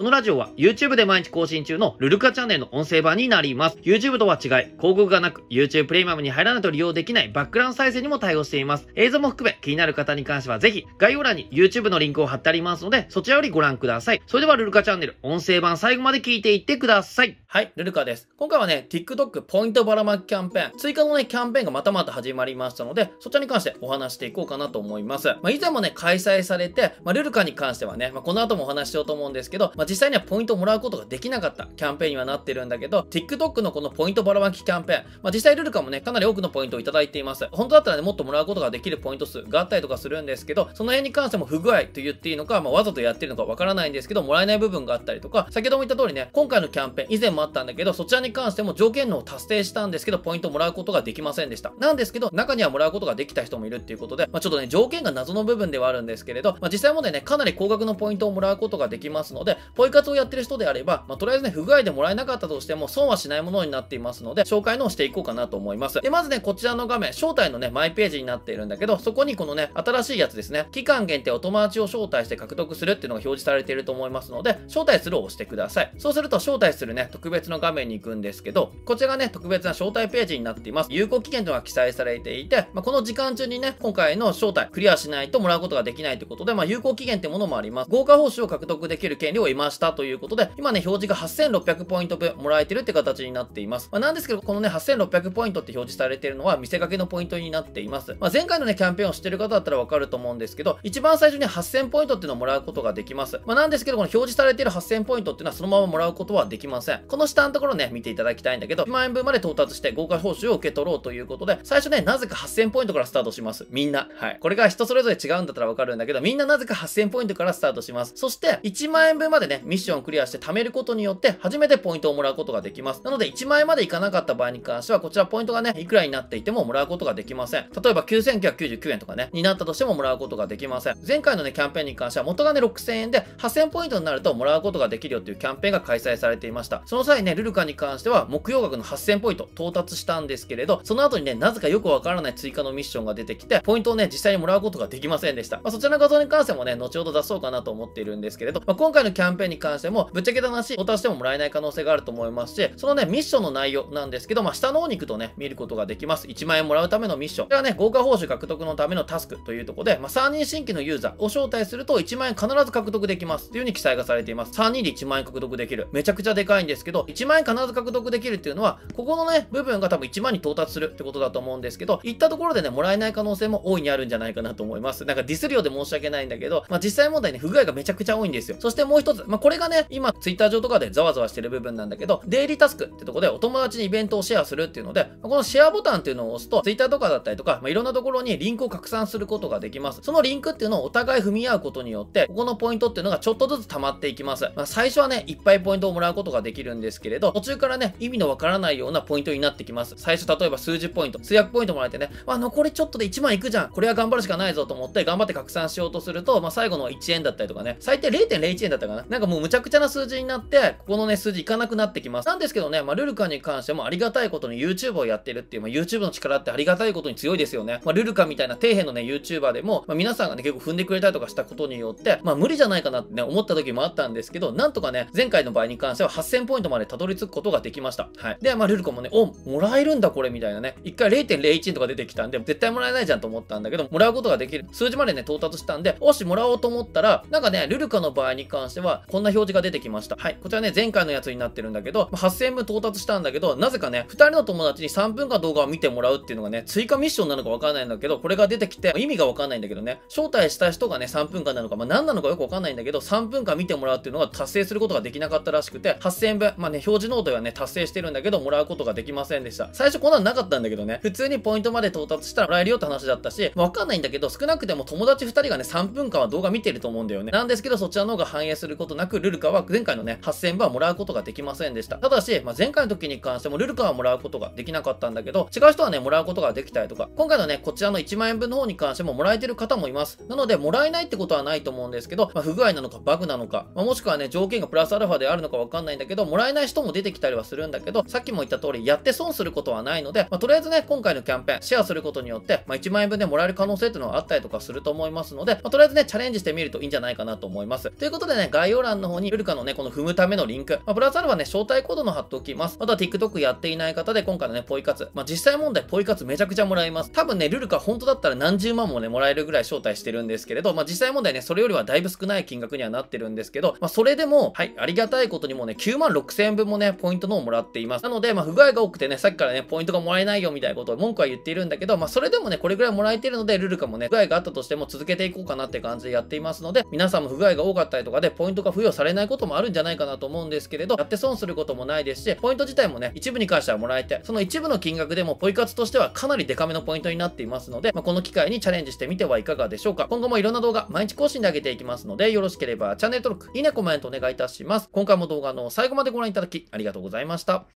このラジオは YouTube で毎日更新中のルルカチャンネルの音声版になります。YouTube とは違い、広告がなく YouTube プレミアムに入らないと利用できないバックグラウンド再生にも対応しています。映像も含め気になる方に関してはぜひ概要欄に YouTube のリンクを貼ってありますので、そちらよりご覧ください。それではルルカチャンネル音声版最後まで聞いていってください。はい、ルルカです。今回はね、TikTok ポイントばらまきキャンペーン、追加のね、キャンペーンがまたまた始まりましたので、そちらに関してお話していこうかなと思います。まあ、以前もね、開催されて、まあ、ルルカに関してはね、まあ、この後もお話しようと思うんですけど、まあ、実際にはポイントをもらうことができなかったキャンペーンにはなってるんだけど、TikTok のこのポイントばらまきキャンペーン、まあ、実際ルルカもね、かなり多くのポイントをいただいています。本当だったらね、もっともらうことができるポイント数があったりとかするんですけど、その辺に関しても不具合と言っていいのか、まあ、わざとやってるのかわからないんですけど、もらえない部分があったりとか、先ほども言った通りね、今回のキャンペーン、以前もあったんだけど、そちらに関しても条件のを達成したんですけど、ポイントもらうことができませんでした。なんですけど、中にはもらうことができた人もいるっていうことで、まあ、ちょっとね、条件が謎の部分ではあるんですけれど、まあ、実際問題ね、かなり高額のポイントをもらうことができますので、ポイ活をやってる人であれば、まあ、とりあえずね、不具合でもらえなかったとしても損はしないものになっていますので、紹介のをしていこうかなと思います。で、まずね、こちらの画面、招待のね、マイページになっているんだけど、そこにこのね、新しいやつですね、期間限定お友達を招待して獲得するっていうのが表示されていると思いますので、招待するを押してください。そうすると、招待するね、特別の画面に行くんですけど、こちらがね、特別な招待ページになっています。有効期限というのが記載されていて、まあ、この時間中にね、今回の招待クリアしないともらうことができないということで、まあ、有効期限ってものもあります。豪華報酬を獲得できる権利を得ましたということで、今ね、表示が8600ポイント分もらえてるって形になっています。まあ、なんですけど、このね、8600ポイントって表示されてるのは見せかけのポイントになっています。まあ、前回のね、キャンペーンをしてる方だったらわかると思うんですけど、一番最初に8000ポイントっていうのをもらうことができます。まあ、なんですけど、この表示されている8000ポイントっていうのはそのままもらうことはできません。この下のところね、見ていただきたいんだけど、1万円分まで到達して豪華報酬を受け取ろうということで、最初ね、なぜか8000ポイントからスタートします。みんな。はい。これが人それぞれ違うんだったらわかるんだけど、みんななぜか8000ポイントからスタートします。そして、1万円分までね、ミッションをクリアして貯めることによって、初めてポイントをもらうことができます。なので、1万円までいかなかった場合に関しては、こちらポイントがね、いくらになっていてももらうことができません。例えば、9999円とかね、になったとしてももらうことができません。前回のね、キャンペーンに関しては、元がね、6000円で、8000ポイントになるともらうことができるよっていうキャンペーンが開催されていました。その際ね、ルルカに関しては、目標額の8000ポイント到達したんですけれど、その後にね、なぜかよくわからない追加のミッションが出てきて、ポイントをね、実際にもらうことができませんでした。まあ、そちらの画像に関してもね、後ほど出そうかなと思っているんですけれど、まあ、今回のキャンペーンに関しても、ぶっちゃけた話、到達してももらえない可能性があると思いますし、そのね、ミッションの内容なんですけど、まあ、下の方に行くとね、見ることができます。1万円もらうためのミッション。これはね、豪華報酬獲得のためのタスクというところで、まあ、3人新規のユーザーを招待すると1万円必ず獲得できますっていう風に記載がされています。3人で1万円獲得できる。めちゃくちゃでかいんですけど、1万円必ず獲得できるっていうのは、ここのね、部分が多分1万に到達するってことだと思うんですけど、行ったところでね、もらえない可能性も大いにあるんじゃないかなと思います。なんかディスるようで申し訳ないんだけど、まあ、実際問題ね、不具合がめちゃくちゃ多いんですよ。そしてもう一つ、まあ、これがね、今、ツイッター上とかでざわざわしてる部分なんだけど、デイリータスクってとこでお友達にイベントをシェアするっていうので、このシェアボタンっていうのを押すと、ツイッターとかだったりとか、まあ、いろんなところにリンクを拡散することができます。そのリンクっていうのをお互い踏み合うことによって、ここのポイントっていうのがちょっとずつ溜まっていきます。まあ、最初はね、いっぱいポイントをもらうことができるんですけれど、途中からね、意味のわからないようなポイントになってきます。最初例えば数十ポイント、数百ポイントもらえてね、まあ、残りちょっとで1万いくじゃん。これは頑張るしかないぞと思って頑張って拡散しようとすると、まあ、最後の1円だったりとかね、最低0.01円だったかな。なんかもうむちゃくちゃな数字になって、ここのね、数字いかなくなってきます。なんですけどね、まあ、ルルカに関してもありがたいことに YouTube をやってるっていう、まあ、YouTube の力ってありがたいことに強いですよね。まあ、ルルカみたいな底辺のね、YouTuber でも、まあ、皆さんがね、結構踏んでくれたりとかしたことによって、まあ、無理じゃないかなってね、思った時もあったんですけど、なんとかね、前回の場合に関しては8000ポイントまでたどり着くことができました。はい。で、まあ、ルルカもね、お、もらえるんだこれみたいなね、一回0.01とか出てきたんで、絶対もらえないじゃんと思ったんだけど、もらうことができる。数字までね、到達したんで、もしもらおうと思ったら、なんかね、ルルカの場合に関しては、こんな表示が出てきました。はい。こちらね、前回のやつになってるんだけど、8000分到達したんだけど、なぜかね、2人の友達に3分間動画を見てもらうっていうのがね、追加ミッションなのかわからないんだけど、これが出てきて、意味がわかんないんだけどね、招待した人がね、3分間なのか、まあ何なのかよくわかんないんだけど、3分間見てもらうっていうのが達成することができなかったらしくて、8000分、まあね、表示の方はね、達成してるんだけど、もらうことができませんでした。最初こんなのなかったんだけどね、普通にポイントまで到達したらもらえるよって話だったし、わかんないんだけど、少なくても友達2人がね、3分間は動画見てると思うんだよね。なんですけど、そちらの方が反映することなく、ルルカは前回のね、8000円分はもらうことができませんでした。ただし、まあ、前回の時に関しても、ルルカはもらうことができなかったんだけど、違う人はね、もらうことができたりとか、今回のね、こちらの1万円分の方に関してももらえてる方もいます。なので、もらえないってことはないと思うんですけど、まあ、不具合なのかバグなのか、まあ、もしくはね、条件がプラスアルファであるのかわかんないんだけど、もらえない人も出てきたりはするんだけど、さっきも言った通り、やって損することはないので、まあ、とりあえずね、今回のキャンペーン、シェアすることによって、まあ、1万円分でもらえる可能性っていうのはあったりとかすると思いますので、まあ、とりあえずね、チャレンジしてみるといいんじゃないかなと思います。ということでね、概要欄欄の方にルルカのね、この踏むためのリンク、まあ、プラスアルファね、招待コードの貼っておきます。あとは TikTok やっていない方で、今回のね、ポイ活。まあ、実際問題、ポイ活めちゃくちゃもらいます。多分ね、ルルカ本当だったら何十万もね、もらえるぐらい招待してるんですけれど、まあ、実際問題ね、それよりはだいぶ少ない金額にはなってるんですけど、まあ、それでも、はい、ありがたいことにもね、9万6千円分もね、ポイントのをもらっています。なので、まあ、不具合が多くてね、さっきからね、ポイントがもらえないよみたいなことを文句は言っているんだけど、まあ、それでもね、これぐらいもらえてるので、ルルカもね、不具合があったとしても続けていこうかなって感じでやっていますので、皆さんも不具合が多かったりとかで、ポイントが付与されないこともあるんじゃないかなと思うんですけれど、やって損することもないですし、ポイント自体もね、一部に関してはもらえて、その一部の金額でもポイ活としてはかなりデカめのポイントになっていますので、まあ、この機会にチャレンジしてみてはいかがでしょうか。今後もいろんな動画、毎日更新で上げていきますので、よろしければチャンネル登録、いいね、コメントお願いいたします。今回も動画の最後までご覧いただき、ありがとうございました。